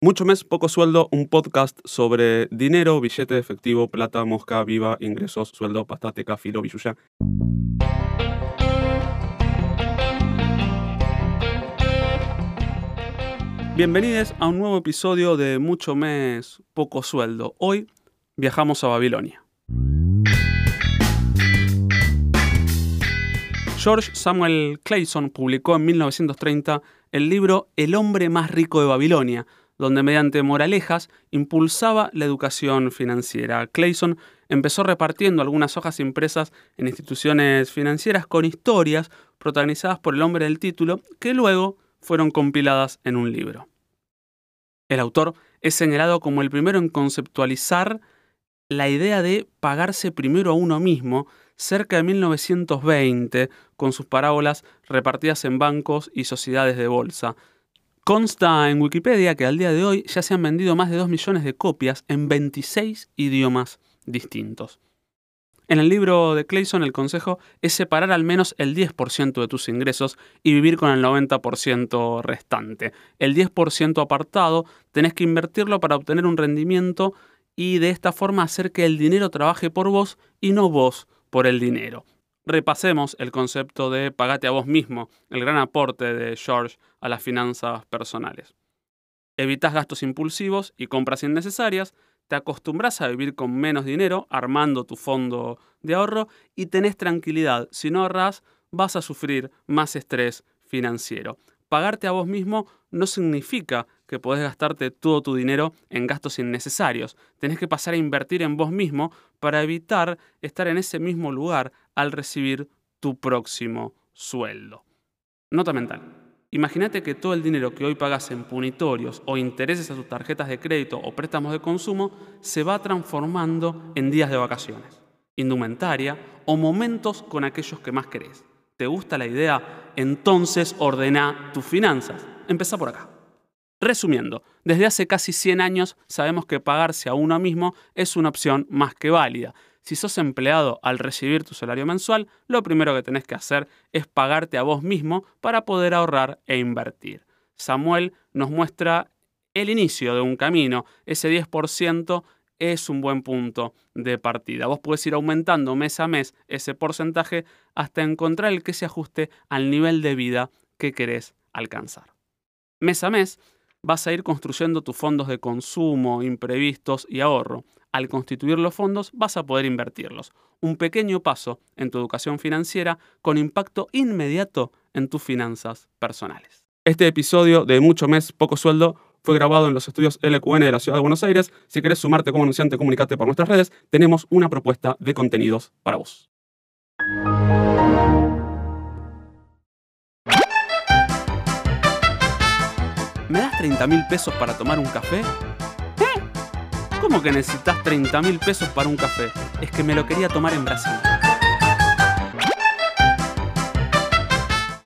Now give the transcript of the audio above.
Mucho mes, poco sueldo, un podcast sobre dinero, billete de efectivo, plata, mosca, viva, ingresos, sueldo, pastateca, filo, billuya. Bienvenidos a un nuevo episodio de Mucho mes, poco sueldo. Hoy viajamos a Babilonia. George Samuel Clayson publicó en 1930 el libro El hombre más rico de Babilonia, donde mediante moralejas impulsaba la educación financiera. Clayson empezó repartiendo algunas hojas impresas en instituciones financieras con historias protagonizadas por el hombre del título, que luego fueron compiladas en un libro. El autor es señalado como el primero en conceptualizar la idea de pagarse primero a uno mismo cerca de 1920 con sus parábolas repartidas en bancos y sociedades de bolsa. Consta en Wikipedia que al día de hoy ya se han vendido más de 2 millones de copias en 26 idiomas distintos. En el libro de Clayson el consejo es separar al menos el 10% de tus ingresos y vivir con el 90% restante. El 10% apartado tenés que invertirlo para obtener un rendimiento y de esta forma hacer que el dinero trabaje por vos y no vos por el dinero repasemos el concepto de pagate a vos mismo, el gran aporte de George a las finanzas personales. Evitas gastos impulsivos y compras innecesarias, te acostumbras a vivir con menos dinero, armando tu fondo de ahorro y tenés tranquilidad. Si no ahorras, vas a sufrir más estrés financiero pagarte a vos mismo no significa que podés gastarte todo tu dinero en gastos innecesarios. Tenés que pasar a invertir en vos mismo para evitar estar en ese mismo lugar al recibir tu próximo sueldo. Nota mental. Imagínate que todo el dinero que hoy pagas en punitorios o intereses a tus tarjetas de crédito o préstamos de consumo se va transformando en días de vacaciones, indumentaria o momentos con aquellos que más querés. ¿Te gusta la idea? Entonces ordena tus finanzas. Empieza por acá. Resumiendo, desde hace casi 100 años sabemos que pagarse a uno mismo es una opción más que válida. Si sos empleado al recibir tu salario mensual, lo primero que tenés que hacer es pagarte a vos mismo para poder ahorrar e invertir. Samuel nos muestra el inicio de un camino, ese 10% es un buen punto de partida. Vos podés ir aumentando mes a mes ese porcentaje hasta encontrar el que se ajuste al nivel de vida que querés alcanzar. Mes a mes vas a ir construyendo tus fondos de consumo, imprevistos y ahorro. Al constituir los fondos vas a poder invertirlos. Un pequeño paso en tu educación financiera con impacto inmediato en tus finanzas personales. Este episodio de Mucho Mes, Poco Sueldo fue grabado en los estudios LQN de la Ciudad de Buenos Aires. Si querés sumarte como anunciante, comunicate por nuestras redes. Tenemos una propuesta de contenidos para vos. ¿Me das 30 mil pesos para tomar un café? ¿Eh? ¿Cómo que necesitas 30 mil pesos para un café? Es que me lo quería tomar en Brasil.